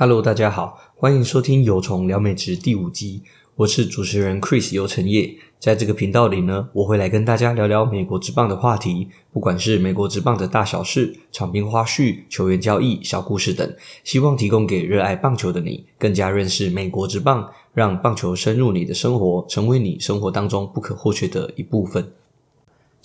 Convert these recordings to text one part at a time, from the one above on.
Hello，大家好，欢迎收听《有虫聊美职》第五集，我是主持人 Chris 游成业。在这个频道里呢，我会来跟大家聊聊美国职棒的话题，不管是美国职棒的大小事、场边花絮、球员交易、小故事等，希望提供给热爱棒球的你更加认识美国职棒，让棒球深入你的生活，成为你生活当中不可或缺的一部分。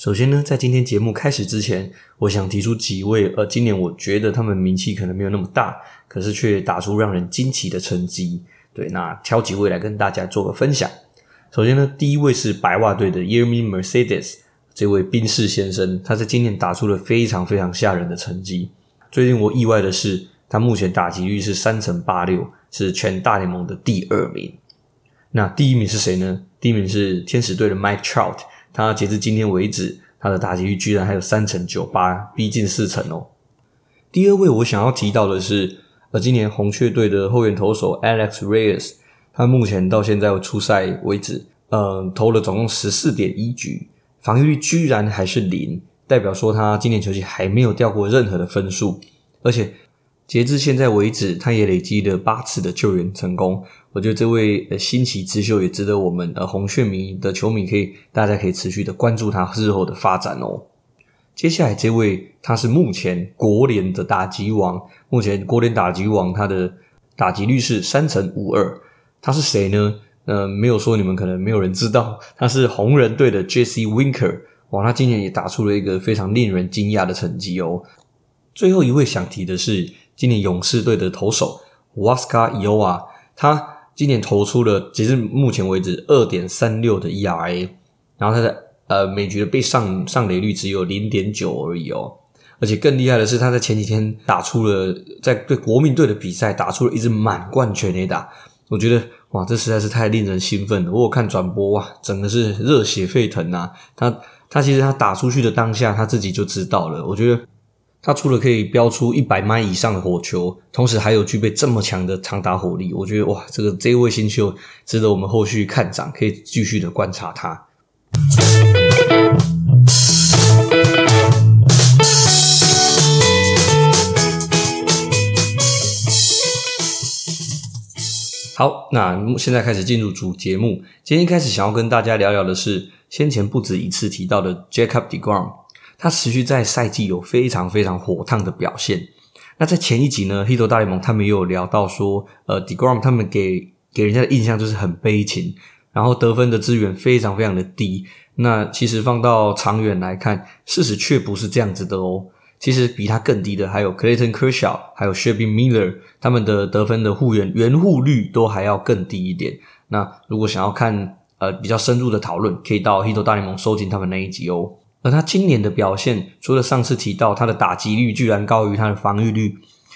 首先呢，在今天节目开始之前，我想提出几位，呃，今年我觉得他们名气可能没有那么大，可是却打出让人惊奇的成绩。对，那挑几位来跟大家做个分享。首先呢，第一位是白袜队的 Yermín Mercedes，这位宾士先生，他在今年打出了非常非常吓人的成绩。最令我意外的是，他目前打击率是三成八六，是全大联盟的第二名。那第一名是谁呢？第一名是天使队的 Mike Trout。他截至今天为止，他的打击率居然还有三成九八，逼近四成哦。第二位我想要提到的是，呃，今年红雀队的后援投手 Alex Reyes，他目前到现在出赛为止，呃，投了总共十四点一局，防御率居然还是零，代表说他今年球季还没有掉过任何的分数，而且。截至现在为止，他也累积了八次的救援成功。我觉得这位呃新奇之秀也值得我们呃红雀迷的球迷可以大家可以持续的关注他日后的发展哦。接下来这位他是目前国联的打击王，目前国联打击王他的打击率是三成五二。他是谁呢？呃，没有说你们可能没有人知道，他是红人队的 Jesse Winker。哇，他今年也打出了一个非常令人惊讶的成绩哦。最后一位想提的是。今年勇士队的投手 Huascar Ynoa，他今年投出了截至目前为止二点三六的 ERA，然后他的呃每局的被上上垒率只有零点九而已哦，而且更厉害的是他在前几天打出了在对国民队的比赛打出了一支满贯全垒打，我觉得哇这实在是太令人兴奋了，我有看转播哇，整个是热血沸腾呐，他他其实他打出去的当下他自己就知道了，我觉得。他除了可以飙出一百迈以上的火球，同时还有具备这么强的长打火力，我觉得哇，这个这一位新秀值得我们后续看涨，可以继续的观察他。好，那现在开始进入主节目。今天开始想要跟大家聊聊的是先前不止一次提到的 Jacob deGrom。他持续在赛季有非常非常火烫的表现。那在前一集呢，Hito 大联盟他们也有聊到说，呃，deGrom 他们给给人家的印象就是很悲情，然后得分的资源非常非常的低。那其实放到长远来看，事实却不是这样子的哦。其实比他更低的还有 Clayton Kershaw，还有 Shelby Miller，他们的得分的护援援护率都还要更低一点。那如果想要看呃比较深入的讨论，可以到 Hito 大联盟收听他们那一集哦。而他今年的表现，除了上次提到他的打击率居然高于他的防御率，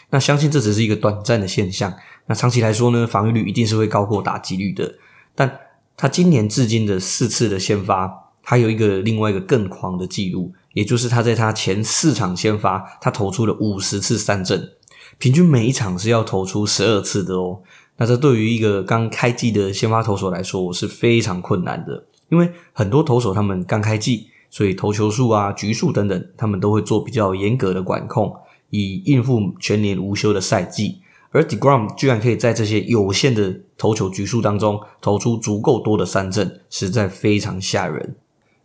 那相信这只是一个短暂的现象。那长期来说呢，防御率一定是会高过打击率的。但他今年至今的四次的先发，他有一个另外一个更狂的记录，也就是他在他前四场先发，他投出了五十次三振，平均每一场是要投出十二次的哦。那这对于一个刚开季的先发投手来说，我是非常困难的，因为很多投手他们刚开季。所以投球数啊、局数等等，他们都会做比较严格的管控，以应付全年无休的赛季。而 deGrom 居然可以在这些有限的投球局数当中投出足够多的三振，实在非常吓人。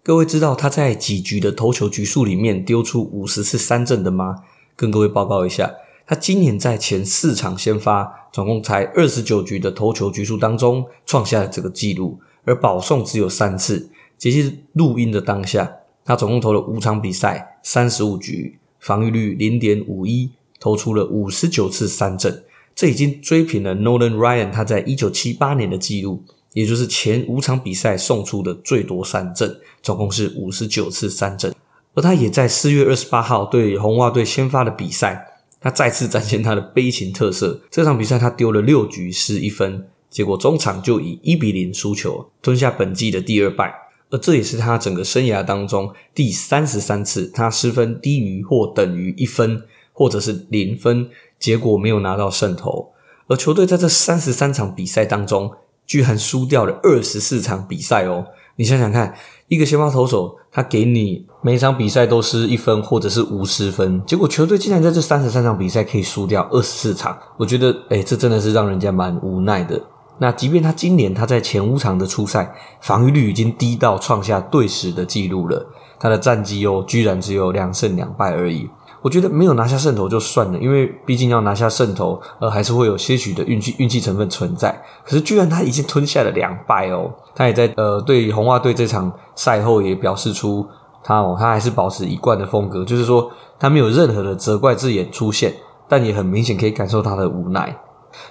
各位知道他在几局的投球局数里面丢出五十次三振的吗？跟各位报告一下，他今年在前四场先发，总共才二十九局的投球局数当中创下了这个纪录，而保送只有三次。其实录音的当下，他总共投了五场比赛，三十五局，防御率零点五一，投出了五十九次三振，这已经追平了 Nolan Ryan 他在一九七八年的记录，也就是前五场比赛送出的最多三振，总共是五十九次三振。而他也在四月二十八号对红袜队先发的比赛，他再次展现他的悲情特色。这场比赛他丢了六局失一分，结果中场就以一比零输球，吞下本季的第二败。而这也是他整个生涯当中第三十三次，他失分低于或等于一分，或者是零分，结果没有拿到胜投。而球队在这三十三场比赛当中，居然输掉了二十四场比赛哦！你想想看，一个先发投手，他给你每场比赛都是一分或者是五十分，结果球队竟然在这三十三场比赛可以输掉二十四场，我觉得，诶，这真的是让人家蛮无奈的。那即便他今年他在前五场的出赛防御率已经低到创下队史的记录了，他的战绩哦居然只有两胜两败而已。我觉得没有拿下胜投就算了，因为毕竟要拿下胜投，呃，还是会有些许的运气运气成分存在。可是居然他已经吞下了两败哦，他也在呃对红袜队这场赛后也表示出他哦，他还是保持一贯的风格，就是说他没有任何的责怪字眼出现，但也很明显可以感受他的无奈。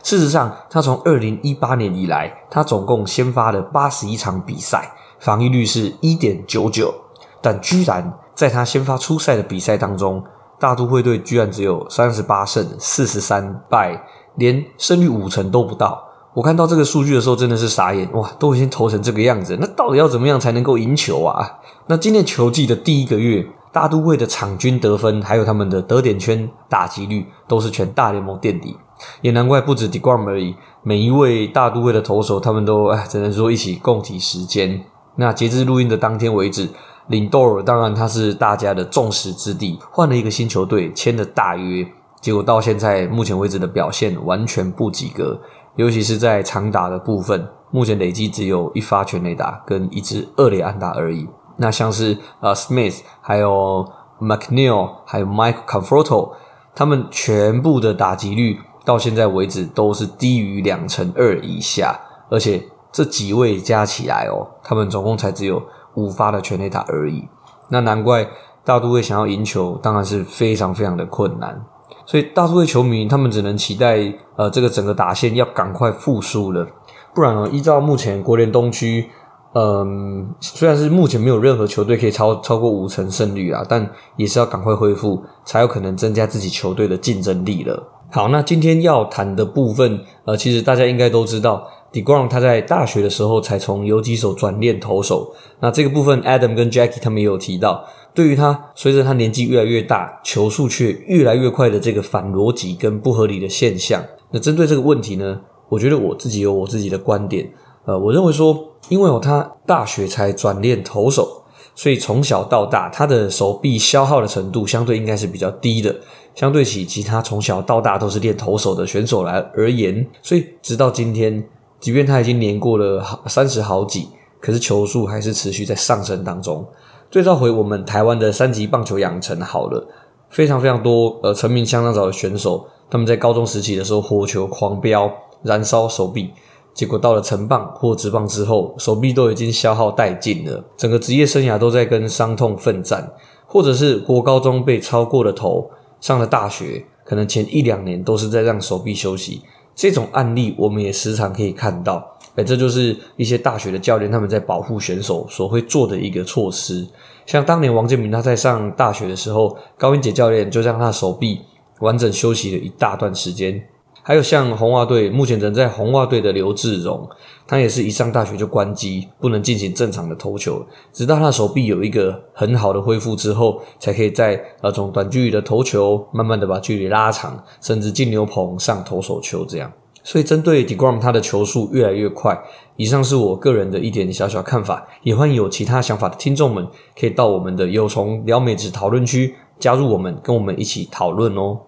事实上，他从二零一八年以来，他总共先发了八十一场比赛，防御率是一点九九，但居然在他先发出赛的比赛当中。大都会队居然只有三十八胜四十三败，连胜率五成都不到。我看到这个数据的时候，真的是傻眼哇！都已经投成这个样子，那到底要怎么样才能够赢球啊？那今年球季的第一个月，大都会的场均得分还有他们的得点圈打击率都是全大联盟垫底，也难怪不止 deGrom 而已，每一位大都会的投手他们都哎，只能说一起共体时间。那截至录音的当天为止。林多尔当然他是大家的众矢之的，换了一个新球队，签了大约，结果到现在目前为止的表现完全不及格，尤其是在长打的部分，目前累积只有一发全垒打跟一支二垒安打而已。那像是呃 Smith，还有 McNeil，还有 Mike Conforto，他们全部的打击率到现在为止都是低于两成二以下，而且这几位加起来哦，他们总共才只有。五发的全垒打而已，那难怪大都会想要赢球，当然是非常非常的困难。所以大都会球迷他们只能期待，呃，这个整个打线要赶快复苏了，不然哦，依照目前国联东区，嗯，虽然是目前没有任何球队可以超超过五成胜率啊，但也是要赶快恢复，才有可能增加自己球队的竞争力了。好，那今天要谈的部分，呃，其实大家应该都知道。deGrom 他在大学的时候才从游击手转练投手，那这个部分 Adam 跟 Jackie 他们也有提到，对于他随着他年纪越来越大，球速却越来越快的这个反逻辑跟不合理的现象。那针对这个问题呢，我觉得我自己有我自己的观点。呃，我认为说，因为有他大学才转练投手，所以从小到大他的手臂消耗的程度相对应该是比较低的，相对起其他从小到大都是练投手的选手来而言，所以直到今天。即便他已经年过了 三十好几，可是球速还是持续在上升当中。对照回我们台湾的三级棒球养成好了，非常非常多呃成名相当早的选手，他们在高中时期的时候火球狂飙，燃烧手臂，结果到了成棒或职棒之后，手臂都已经消耗殆尽了，整个职业生涯都在跟伤痛奋战，或者是国高中被超过了头，上了大学，可能前一两年都是在让手臂休息。这种案例我们也时常可以看到，哎，这就是一些大学的教练他们在保护选手所会做的一个措施。像当年王建民他在上大学的时候，高英杰教练就让他手臂完整休息了一大段时间。还有像红袜队目前仍在红袜队的刘志荣，他也是一上大学就关机，不能进行正常的投球，直到他手臂有一个很好的恢复之后，才可以在呃从短距离的投球，慢慢的把距离拉长，甚至进牛棚上投手球这样。所以针对 deGrom 他的球速越来越快，以上是我个人的一点小小看法，也欢迎有其他想法的听众们可以到我们的有从聊美职讨论区加入我们，跟我们一起讨论哦。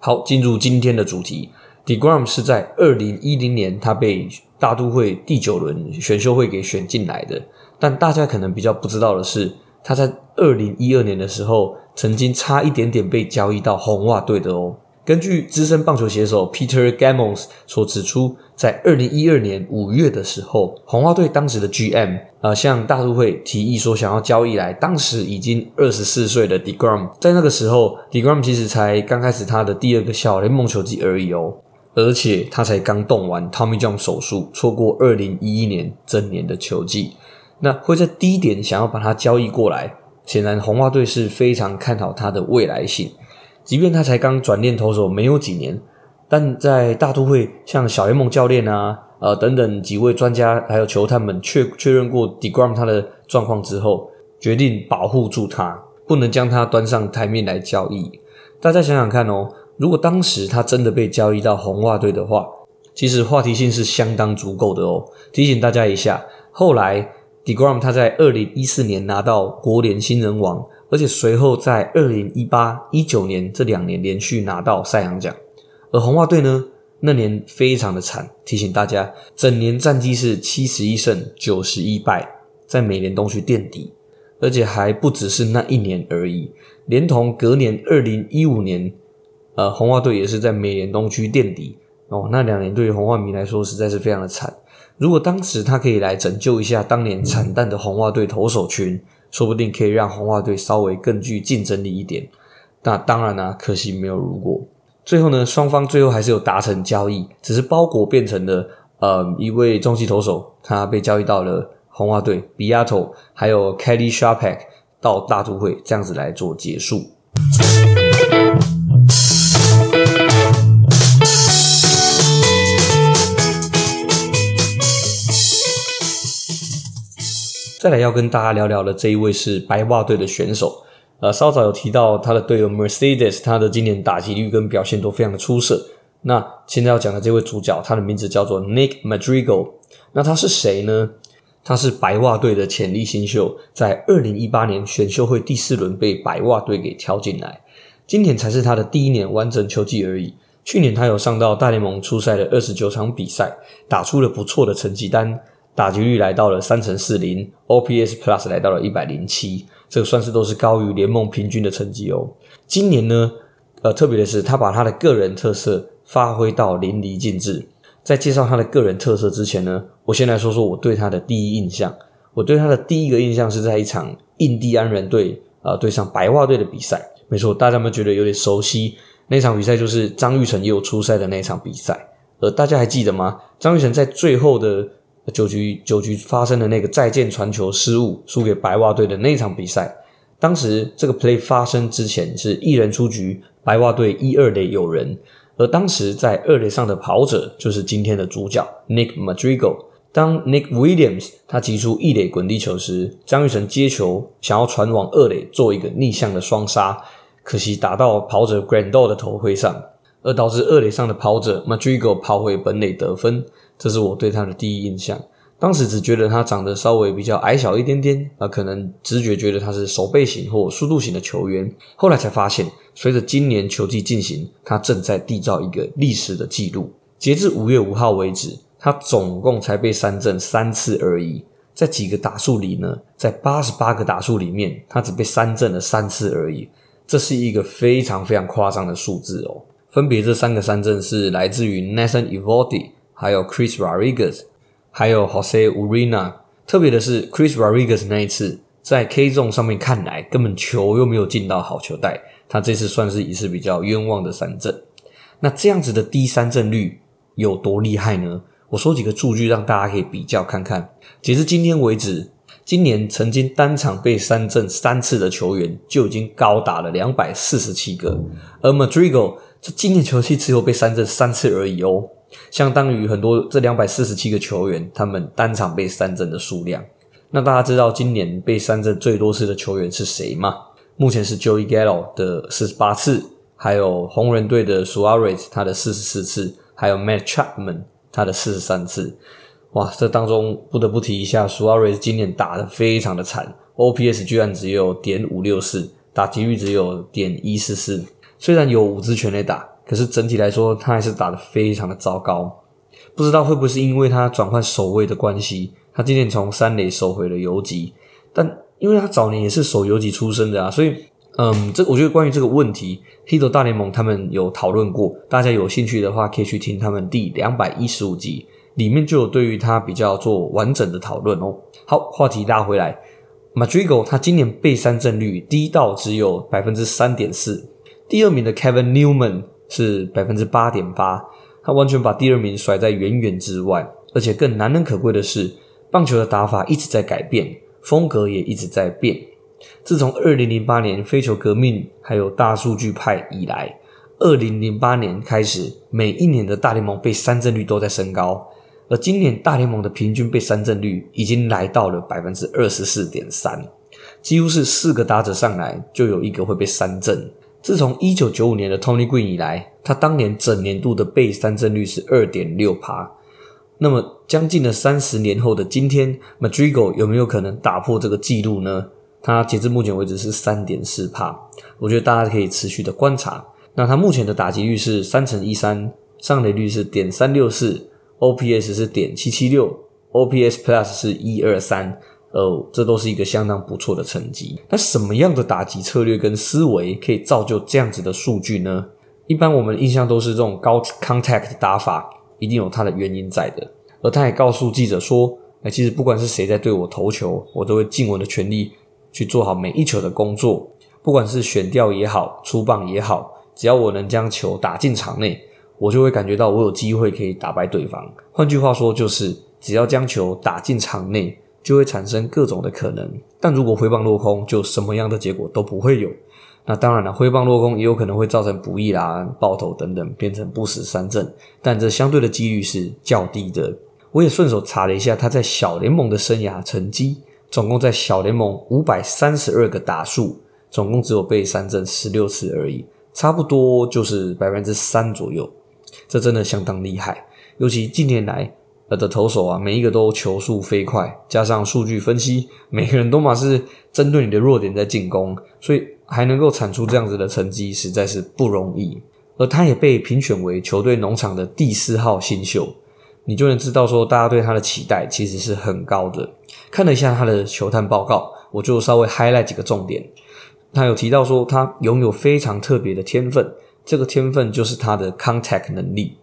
好，进入今天的主题。deGrom 是在二零一零年，他被大都会第九轮选秀会给选进来的。但大家可能比较不知道的是，他在二零一二年的时候，曾经差一点点被交易到红袜队的哦。根据资深棒球写手 Peter Gammons 所指出，在二零一二年五月的时候，红袜队当时的 GM 呃向大都会提议说想要交易来当时已经二十四岁的 deGrom。在那个时候，deGrom 其实才刚开始他的第二个小联盟球季而已哦。而且他才刚动完 Tommy John 手术，错过二零一一年整年的球季。那会在低点想要把他交易过来，显然红袜队是非常看好他的未来性。即便他才刚转练投手没有几年，但在大都会像小联盟教练啊、呃等等几位专家还有球探们确确认过 deGrom 他的状况之后，决定保护住他，不能将他端上台面来交易。大家想想看哦。如果当时他真的被交易到红袜队的话，其实话题性是相当足够的哦。提醒大家一下，后来 DeGrom 他在二零一四年拿到国联新人王，而且随后在二零一八、一九年这两年连续拿到赛扬奖。而红袜队呢，那年非常的惨，提醒大家，整年战绩是七十一胜九十一败，在美联东区垫底，而且还不只是那一年而已，连同隔年二零一五年，呃，红袜队也是在美联东区垫底哦。那两年对于红袜迷来说实在是非常的惨。如果当时他可以来拯救一下当年惨淡的红袜队投手群，说不定可以让红袜队稍微更具竞争力一点。那当然啦，可惜没有如果。最后呢，双方最后还是有达成交易，只是包裹变成了呃一位中继投手，他被交易到了红袜队，Beato 还有 Kelly Sharpak 到大都会，这样子来做结束。再来要跟大家聊聊的这一位是白袜队的选手。呃，稍早有提到他的队友 Mercedes，他的今年打击率跟表现都非常的出色。那现在要讲的这位主角，他的名字叫做 Nick Madrigal。那他是谁呢？他是白袜队的潜力新秀，在二零一八年选秀会第四轮被白袜队给挑进来，今年才是他的第一年完整球季而已。去年他有上到大联盟出赛的二十九场比赛，打出了不错的成绩单，打击率来到了三成四零，OPS Plus 来到了一百零七。这个算是都是高于联盟平均的成绩哦。今年呢，呃，特别的是他把他的个人特色发挥到淋漓尽致。在介绍他的个人特色之前呢，我先来说说我对他的第一印象。我对他的第一个印象是在一场印第安人队呃对上白袜队的比赛。没错，大家有没有觉得有点熟悉？那场比赛就是张玉成也有出赛的那场比赛。呃大家还记得吗？张玉成在最后的。九局九局发生的那个再见传球失误，输给白袜队的那场比赛。当时这个 play 发生之前是一人出局，白袜队一二垒有人。而当时在二垒上的跑者就是今天的主角 Nick Madrigal。当 Nick Williams 他击出一垒滚地球时，张玉成接球想要传往二垒做一个逆向的双杀，可惜打到跑者 Grandal 的头盔上，而导致二垒上的跑者 Madrigal 跑回本垒得分。这是我对他的第一印象。当时只觉得他长得稍微比较矮小一点点，啊，可能直觉觉得他是守备型或速度型的球员。后来才发现，随着今年球季进行，他正在缔造一个历史的记录。截至五月五号为止，他总共才被三振三次而已。在几个打数里呢？在八十八个打数里面，他只被三振了三次而已。这是一个非常非常夸张的数字哦。分别这三个三振是来自于 Nathan Eovaldi 还有 Chris Rodriguez，还有 Jose Urena。特别的是，Chris Rodriguez 那一次在 K 重上面看来根本球又没有进到好球带，他这次算是一次比较冤枉的三振。那这样子的低三振率有多厉害呢？我说几个数据让大家可以比较看看。截至今天为止，今年曾经单场被三振三次的球员就已经高达了两百四十七个，而 Madrigal 这今年球季只有被三振三次而已哦。相当于很多这两百四十七个球员，他们单场被三振的数量。那大家知道今年被三振最多次的球员是谁吗？目前是 Joey Gallo 的四十八次，还有红人队的 Suarez 他的四十四次，还有 Matt Chapman 他的四十三次。哇，这当中不得不提一下 Suarez 今年打得非常的惨，OPS 居然只有点五六四，打击率只有点一四四。虽然有五支全垒打。可是整体来说，他还是打得非常的糟糕。不知道会不会是因为他转换守卫的关系，他今年从三垒守回了游击。但因为他早年也是守游击出身的啊，所以嗯，这我觉得关于这个问题，Hito 大联盟他们有讨论过。大家有兴趣的话，可以去听他们第两百一十五集，里面就有对于他比较做完整的讨论哦。好，话题拉回来，Madrigal 他今年被三振率低到只有百分之三点四，第二名的 Kevin Newman。是百分之八点八，他完全把第二名甩在远远之外。而且更难能可贵的是，棒球的打法一直在改变，风格也一直在变。自从二零零八年飞球革命还有大数据派以来，二零零八年开始，每一年的大联盟被三振率都在升高，而今年大联盟的平均被三振率已经来到了百分之二十四点三，几乎是四个打者上来就有一个会被三振。自从一九九五年的 Tony Green 以来，他当年整年度的被三振率是二点六趴。那么将近了三十年后的今天，Madrigal 有没有可能打破这个记录呢？他截至目前为止是三点四趴，我觉得大家可以持续的观察。那他目前的打击率是三乘一三，上垒率是点三六四，OPS 是点七七六，OPS Plus 是一二三，呃，这都是一个相当不错的成绩。那什么样的打击策略跟思维可以造就这样子的数据呢？一般我们印象都是这种高 contact 打法，一定有它的原因在的。而他也告诉记者说：“哎，其实不管是谁在对我投球，我都会尽我的全力。”去做好每一球的工作，不管是选调也好，出棒也好，只要我能将球打进场内，我就会感觉到我有机会可以打败对方。换句话说，就是只要将球打进场内，就会产生各种的可能。但如果挥棒落空，就什么样的结果都不会有。那当然了，挥棒落空也有可能会造成不义啦、爆投等等，变成不死三振。但这相对的几率是较低的。我也顺手查了一下他在小联盟的生涯成绩。总共在小联盟五百三十二个打数，总共只有被三振十六次而已，差不多就是百分之三左右。这真的相当厉害，尤其近年来的投手啊，每一个都球速飞快，加上数据分析，每个人都嘛是针对你的弱点在进攻，所以还能够产出这样子的成绩，实在是不容易。而他也被评选为球队农场的第四号新秀。你就能知道说，大家对他的期待其实是很高的。看了一下他的球探报告，我就稍微 highlight 几个重点。他有提到说，他拥有非常特别的天分，这个天分就是他的 contact 能力。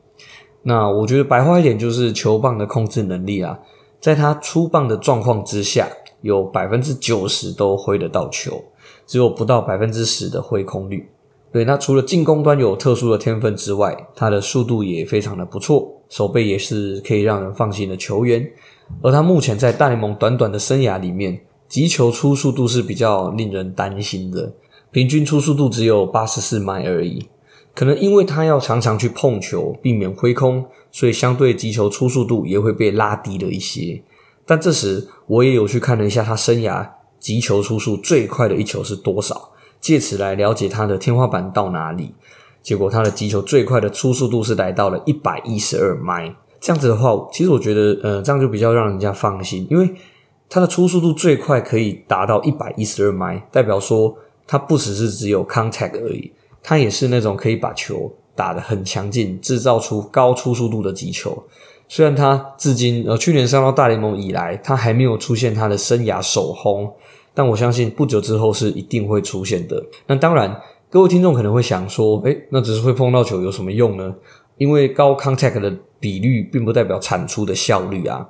那我觉得白话一点就是球棒的控制能力啊，在他出棒的状况之下，有百分之九十都挥得到球，只有不到百分之十的挥空率。对，那除了进攻端有特殊的天分之外，他的速度也非常的不错。手背也是可以让人放心的球员，而他目前在大联盟短短的生涯里面，击球初速度是比较令人担心的，平均初速度只有八十四迈而已。可能因为他要常常去碰球，避免挥空，所以相对击球初速度也会被拉低了一些。但这时我也有去看了一下他生涯击球初速最快的一球是多少，借此来了解他的天花板到哪里。结果他的击球最快的初速度是来到了一百一十二迈，这样子的话，其实我觉得，呃，这样就比较让人家放心，因为他的初速度最快可以达到一百一十二迈，代表说他不只是只有 contact 而已，他也是那种可以把球打得很强劲，制造出高初速度的击球。虽然他至今，呃，去年上到大联盟以来，他还没有出现他的生涯首轰，但我相信不久之后是一定会出现的。那当然。各位听众可能会想说，诶，那只是会碰到球有什么用呢？因为高 contact 的比率并不代表产出的效率啊，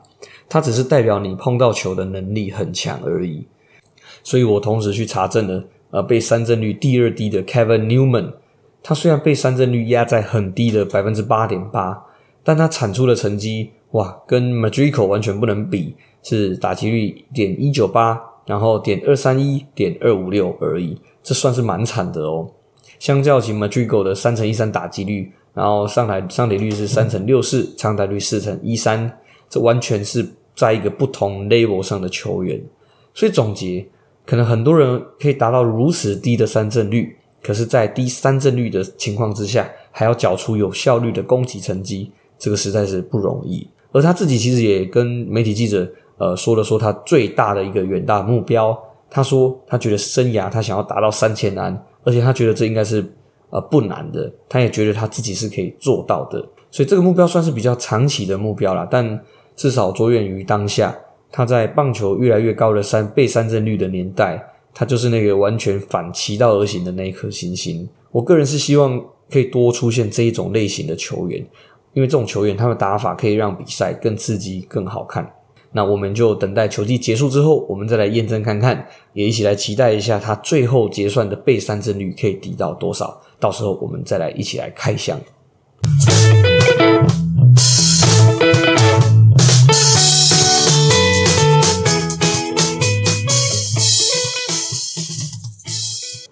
它只是代表你碰到球的能力很强而已。所以我同时去查证了，呃，被三振率第二低的 Kevin Newman，他虽然被三振率压在很低的百分之八点八，但他产出的成绩，哇，跟 Madrigal 完全不能比，是打击率点一九八，然后点二三一，点二五六而已。这算是蛮惨的哦，相较起 Madrigal 的三成一三打击率，然后上台上垒率是三成六四，长打率四成一三，这完全是在一个不同 level 上的球员。所以总结，可能很多人可以达到如此低的三振率，可是，在低三振率的情况之下，还要缴出有效率的攻击成绩，这个实在是不容易。而他自己其实也跟媒体记者呃说了说他最大的一个远大目标。他说，他觉得生涯他想要达到三千安，而且他觉得这应该是呃不难的，他也觉得他自己是可以做到的，所以这个目标算是比较长期的目标啦，但至少着眼于当下，他在棒球越来越高的三倍三振率的年代，他就是那个完全反其道而行的那一颗星星。我个人是希望可以多出现这一种类型的球员，因为这种球员他们打法可以让比赛更刺激、更好看。那我们就等待球季结束之后，我们再来验证看看，也一起来期待一下他最后结算的被三振率可以抵到多少。到时候我们再来一起来开箱。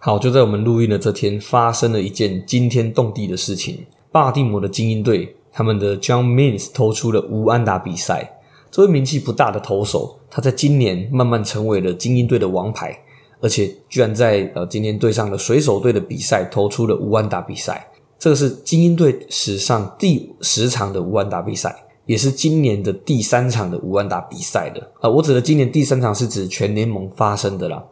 好，就在我们录音的这天，发生了一件惊天动地的事情。巴尔的摩的精英队，他们的 John Means 投出了无安打比赛。这位名气不大的投手，他在今年慢慢成为了精英队的王牌，而且居然在呃今天对上了水手队的比赛投出了无安打比赛。这个是精英队史上第十场的无安打比赛，也是今年的第三场的无安打比赛的啊。我指的今年第三场是指全联盟发生的啦。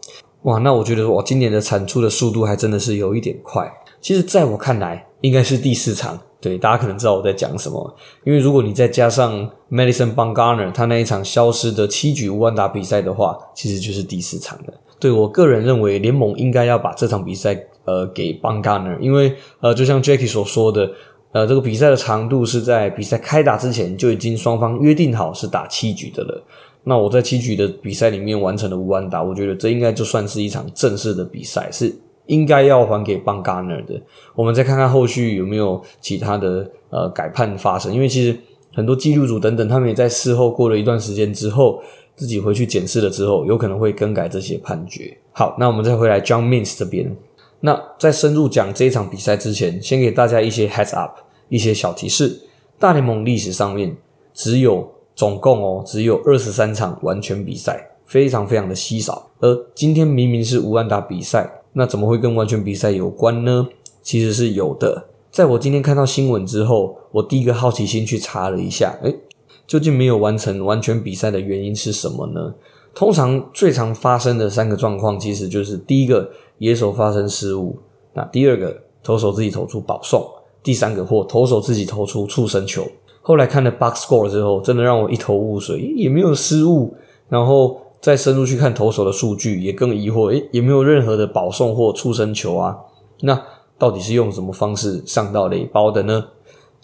哇，那我觉得我，今年的产出的速度还真的是有一点快。其实，在我看来，应该是第四场。对，大家可能知道我在讲什么，因为如果你再加上 Madison Bumgarner 他那一场消失的七局无安打比赛的话，其实就是第四场了。对，我个人认为，联盟应该要把这场比赛呃给 Bumgarner，因为呃，就像 Jackie 所说的，呃，这个比赛的长度是在比赛开打之前就已经双方约定好是打七局的了。那我在七局的比赛里面完成了无安打，我觉得这应该就算是一场正式的比赛，是。应该要还给 Bumgarner 的，我们再看看后续有没有其他的呃改判发生。因为其实很多记录组等等，他们也在事后过了一段时间之后，自己回去检视了之后，有可能会更改这些判决。好，那我们再回来 John Means 这边。那在深入讲这一场比赛之前，先给大家一些 heads up，一些小提示。大联盟历史上面只有总共哦，只有二十三场完全比赛，非常非常的稀少。而今天明明是无安打比赛。那怎么会跟完全比赛有关呢？其实是有的。在我今天看到新闻之后，我第一个好奇心去查了一下，诶，究竟没有完成完全比赛的原因是什么呢？通常最常发生的三个状况，其实就是第一个野手发生失误，那第二个投手自己投出保送，第三个或投手自己投出触身球。后来看了 box score 之后，真的让我一头雾水，也没有失误，然后。再深入去看投手的数据，也更疑惑，诶，也没有任何的保送或触身球啊？那到底是用什么方式上到垒包的呢？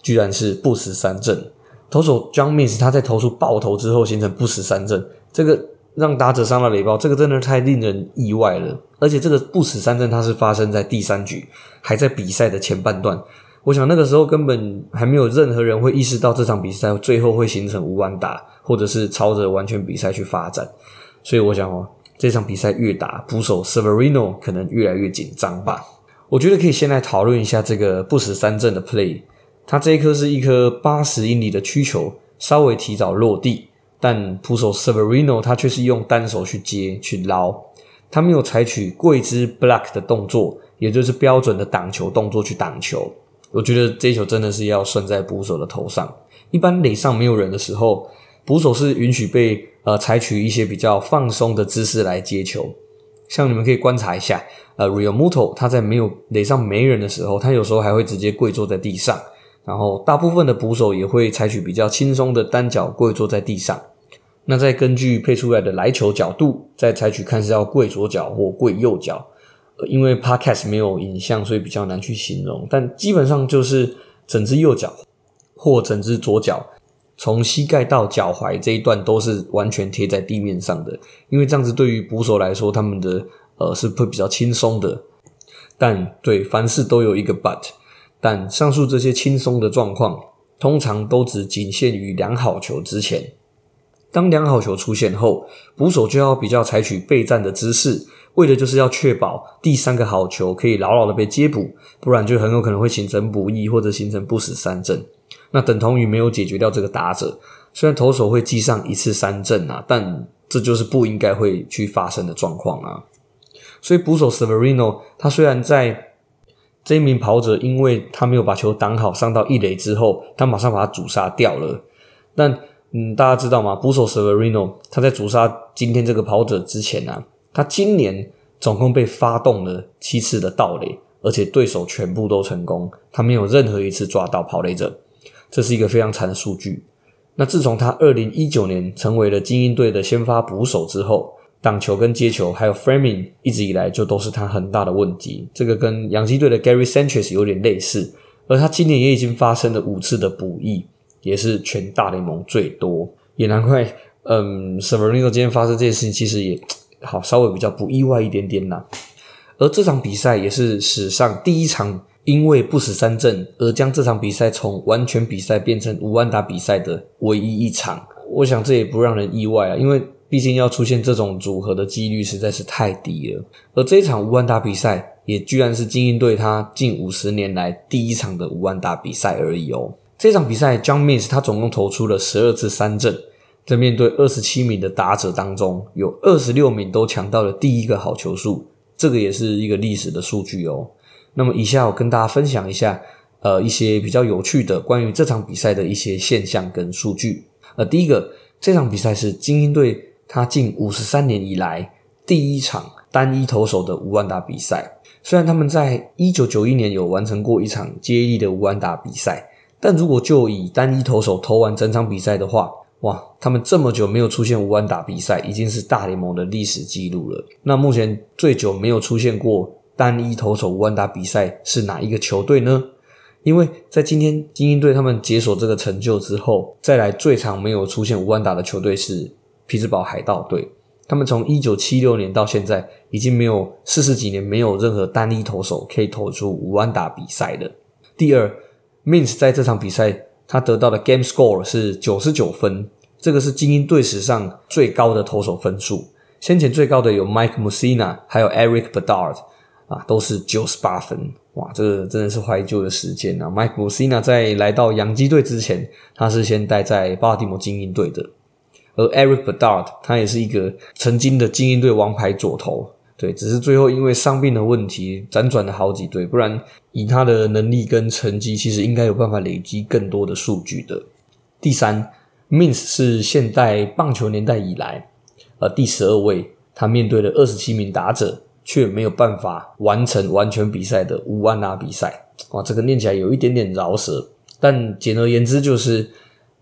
居然是不死三振。投手 John Means 他在投出爆头之后形成不死三振，这个让打者上了垒包，这个真的太令人意外了。而且这个不死三振它是发生在第三局，还在比赛的前半段。我想那个时候根本还没有任何人会意识到这场比赛最后会形成无安打，或者是朝着完全比赛去发展。所以我想哦，这场比赛越打，捕手 Severino 可能越来越紧张吧。我觉得可以先来讨论一下这个不死三振的 play。他这一颗是一颗八十英里的曲球，稍微提早落地，但捕手 Severino 他却是用单手去接去捞，他没有采取跪姿 block 的动作，也就是标准的挡球动作去挡球。我觉得这球真的是要算在捕手的头上。一般垒上没有人的时候，捕手是允许被。呃，采取一些比较放松的姿势来接球，像你们可以观察一下，呃，Realmuto 他在没有垒上没人的时候，他有时候还会直接跪坐在地上，然后大部分的捕手也会采取比较轻松的单脚跪坐在地上。那再根据配出来的来球角度，再采取看是要跪左脚或跪右脚。因为 Podcast 没有影像，所以比较难去形容，但基本上就是整只右脚或整只左脚。从膝盖到脚踝这一段都是完全贴在地面上的，因为这样子对于捕手来说，他们的呃是会比较轻松的。但对，凡事都有一个 but，但上述这些轻松的状况，通常都只仅限于两好球之前。当两好球出现后，捕手就要比较采取备战的姿势，为的就是要确保第三个好球可以牢牢的被接捕，不然就很有可能会形成补役或者形成不死三振。那等同于没有解决掉这个打者，虽然投手会记上一次三振啊，但这就是不应该会去发生的状况啊。所以捕手 Severino 他虽然在这一名跑者因为他没有把球挡好上到一垒之后，他马上把他阻杀掉了。但嗯，大家知道吗？捕手 Severino 他在阻杀今天这个跑者之前啊，他今年总共被发动了七次的盗垒，而且对手全部都成功，他没有任何一次抓到跑垒者。这是一个非常惨的数据。那自从他二零一九年成为了精英队的先发捕手之后，挡球跟接球还有 framing 一直以来就都是他很大的问题。这个跟洋基队的 Gary Sanchez 有点类似，而他今年也已经发生了五次的补役，也是全大联盟最多。也难怪，嗯，Severino 今天发生这件事情，其实也好稍微比较不意外一点点啦。而这场比赛也是史上第一场。因为不死三振而将这场比赛从完全比赛变成无安打比赛的唯一一场，我想这也不让人意外啊，因为毕竟要出现这种组合的几率实在是太低了。而这一场无安打比赛也居然是精英队他近五十年来第一场的无安打比赛而已哦。这场比赛，John Means 他总共投出了十二次三振，在面对二十七名的打者当中，有二十六名都抢到了第一个好球数，这个也是一个历史的数据哦。那么，以下我跟大家分享一下呃一些比较有趣的关于这场比赛的一些现象跟数据。呃，第一个，这场比赛是精英队他近五十三年以来第一场单一投手的无安打比赛。虽然他们在一九九一年有完成过一场接力的无安打比赛，但如果就以单一投手投完整场比赛的话，哇，他们这么久没有出现无安打比赛，已经是大联盟的历史记录了。那目前最久没有出现过单一投手无安打比赛是哪一个球队呢？因为在今天精英队他们解锁这个成就之后，再来最长没有出现无安打的球队是匹兹堡海盗队。他们从一九七六年到现在，已经没有四十几年没有任何单一投手可以投出无安打比赛的。第二，Mins 在这场比赛。他得到的 Game Score 是九十九分，这个是精英队史上最高的投手分数。先前最高的有 Mike Mussina，还有 Eric Bedard，啊，都是九十八分。哇，这个真的是怀旧的时间啊！Mike Mussina 在来到洋基队之前，他是先待在巴尔的摩精英队的，而 Eric Bedard 他也是一个曾经的精英队王牌左投。对，只是最后因为伤病的问题，辗转了好几队，不然以他的能力跟成绩，其实应该有办法累积更多的数据的。第三，Mins 是现代棒球年代以来，呃，第十二位，他面对了二十七名打者，却没有办法完成完全比赛的无安打比赛。哇，这个念起来有一点点饶舌，但简而言之就是，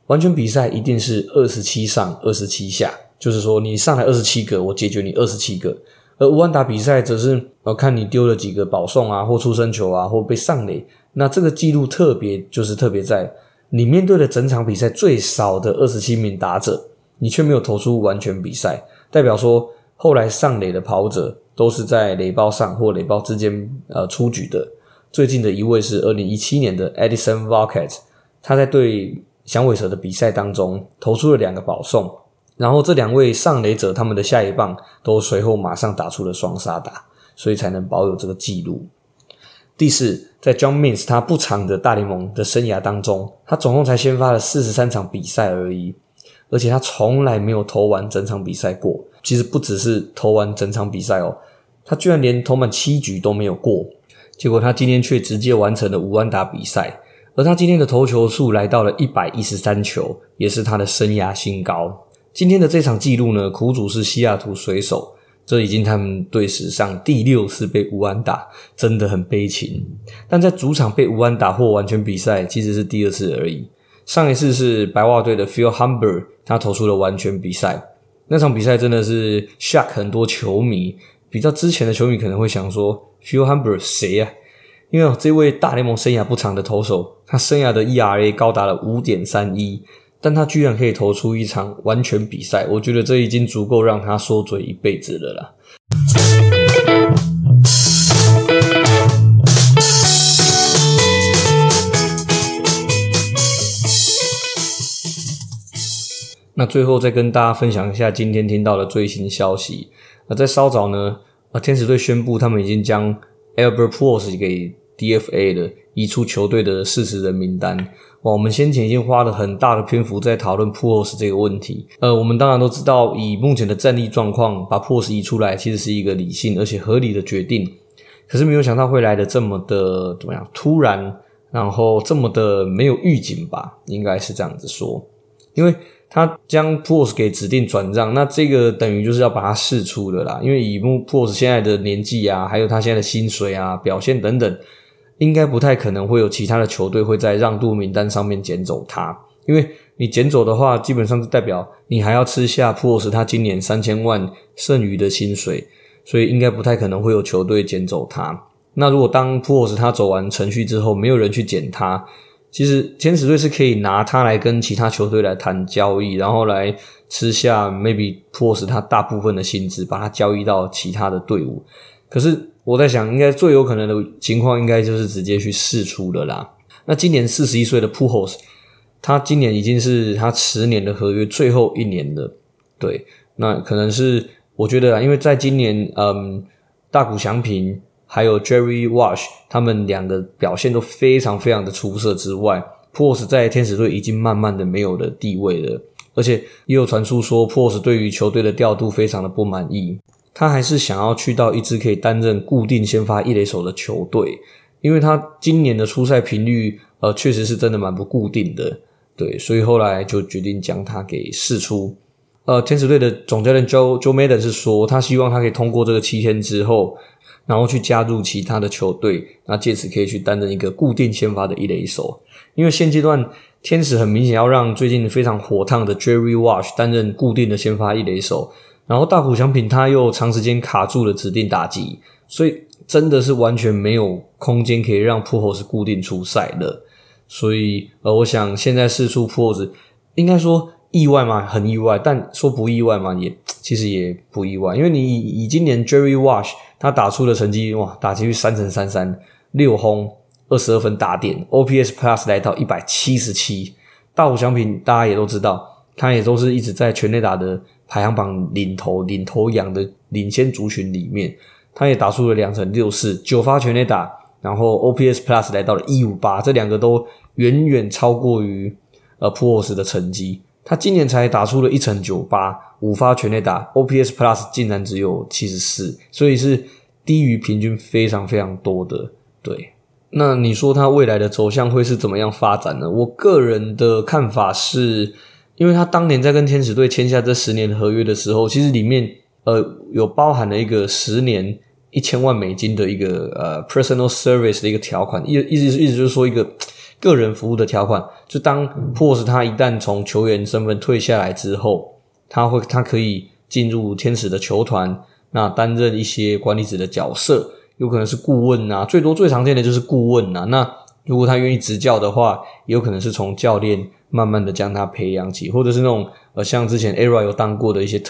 完全比赛一定是二十七上二十七下，就是说你上来二十七个，我解决你二十七个。而无安打比赛则是，呃，看你丢了几个保送啊，或出生球啊，或被上垒。那这个记录特别，就是特别在你面对了整场比赛最少的二十七名打者，你却没有投出完全比赛，代表说后来上垒的跑者都是在垒包上或垒包之间呃出局的。最近的一位是二零一七年的 Edison Volquez，他在对响尾蛇的比赛当中投出了两个保送。然后这两位上垒者，他们的下一棒都随后马上打出了双杀打，所以才能保有这个记录。第四，在 John Means 他不长的大联盟的生涯当中，他总共才先发了四十三场比赛而已，而且他从来没有投完整场比赛过。其实不只是投完整场比赛哦，他居然连投满七局都没有过。结果他今天却直接完成了无安打比赛，而他今天的投球数来到了一百一十三球，也是他的生涯新高。今天的这场记录呢，苦主是西雅图水手，这已经他们队史上第六次被乌安打，真的很悲情。但在主场被乌安打或完全比赛，其实是第二次而已。上一次是白袜队的 Phil Humber，他投出了完全比赛，那场比赛真的是 shock 很多球迷。比较之前的球迷可能会想说，Phil Humber 谁啊？因为这位大联盟生涯不长的投手，他生涯的 ERA 高达了五点三一。但他居然可以投出一场完全比赛，我觉得这已经足够让他说嘴一辈子了。那最后再跟大家分享一下今天听到的最新消息。那在稍早呢，啊，天使队宣布他们已经将 Albert Pujols 给 DFA 了，移出球队的四十人名单。哇，我们先前已经花了很大的篇幅在讨论 Pujols 这个问题。呃，我们当然都知道，以目前的战力状况，把 Pujols 移出来其实是一个理性而且合理的决定。可是没有想到会来的这么的怎么样突然，然后这么的没有预警吧？应该是这样子说，因为他将 Pujols 给指定转让，那这个等于就是要把它释出的啦。因为以目 Pujols 现在的年纪啊，还有他现在的薪水啊、表现等等。应该不太可能会有其他的球队会在让渡名单上面捡走他，因为你捡走的话，基本上是代表你还要吃下普沃斯他今年三千万剩余的薪水，所以应该不太可能会有球队捡走他。那如果当普沃斯他走完程序之后，没有人去捡他，其实天使队是可以拿他来跟其他球队来谈交易，然后来吃下 maybe 普沃斯他大部分的薪资，把他交易到其他的队伍。可是。我在想，应该最有可能的情况，应该就是直接去释出了啦。那今年四十一岁的 Pujols，他今年已经是他十年的合约最后一年了。对，那可能是我觉得啊，因为在今年，嗯，大谷翔平还有 Jerry Wash 他们两个表现都非常非常的出色之外，Pujols 在天使队已经慢慢的没有了地位了，而且也有传出说 Pujols 对于球队的调度非常的不满意。他还是想要去到一支可以担任固定先发一垒手的球队，因为他今年的出赛频率，呃，确实是真的蛮不固定的，对，所以后来就决定将他给释出。呃，天使队的总教练 Joe Joe Madden 是说，他希望他可以通过这个七天之后，然后去加入其他的球队，那借此可以去担任一个固定先发的一垒手。因为现阶段天使很明显要让最近非常火烫的 Jerry Wash 担任固定的先发一垒手，然后大谷翔平他又长时间卡住了指定打击，所以真的是完全没有空间可以让 Pujols 固定出赛的。所以呃，我想现在试出铺货应该说。意外吗？很意外，但说不意外嘛，也其实也不意外，因为你以，以今年 Jerry Wash 他打出的成绩哇，打击率三成三三，六轰，二十二分打点，OPS Plus 来到一百七十七，大谷翔平大家也都知道，他也都是一直在全垒打的排行榜领头领头羊的领先族群里面，他也打出了两成六四，九发全垒打，然后 OPS Plus 来到了一五八，这两个都远远超过于呃 p u o l s 的成绩。他今年才打出了一成九八，五发全垒打，OPS Plus 竟然只有七十四，所以是低于平均非常非常多的。对，那你说他未来的走向会是怎么样发展呢？我个人的看法是，因为他当年在跟天使队签下这十年合约的时候，其实里面呃有包含了一个十年一千万美金的一个呃 Personal Service 的一个条款，意意思意思就是说一个。个人服务的条款，就当 Pujols 他一旦从球员身份退下来之后，他会他可以进入天使的球团，那担任一些管理者的角色，有可能是顾问啊，最多最常见的就是顾问啊。那如果他愿意执教的话，也有可能是从教练慢慢的将他培养起，或者是那种呃像之前 ERA 有当过的一些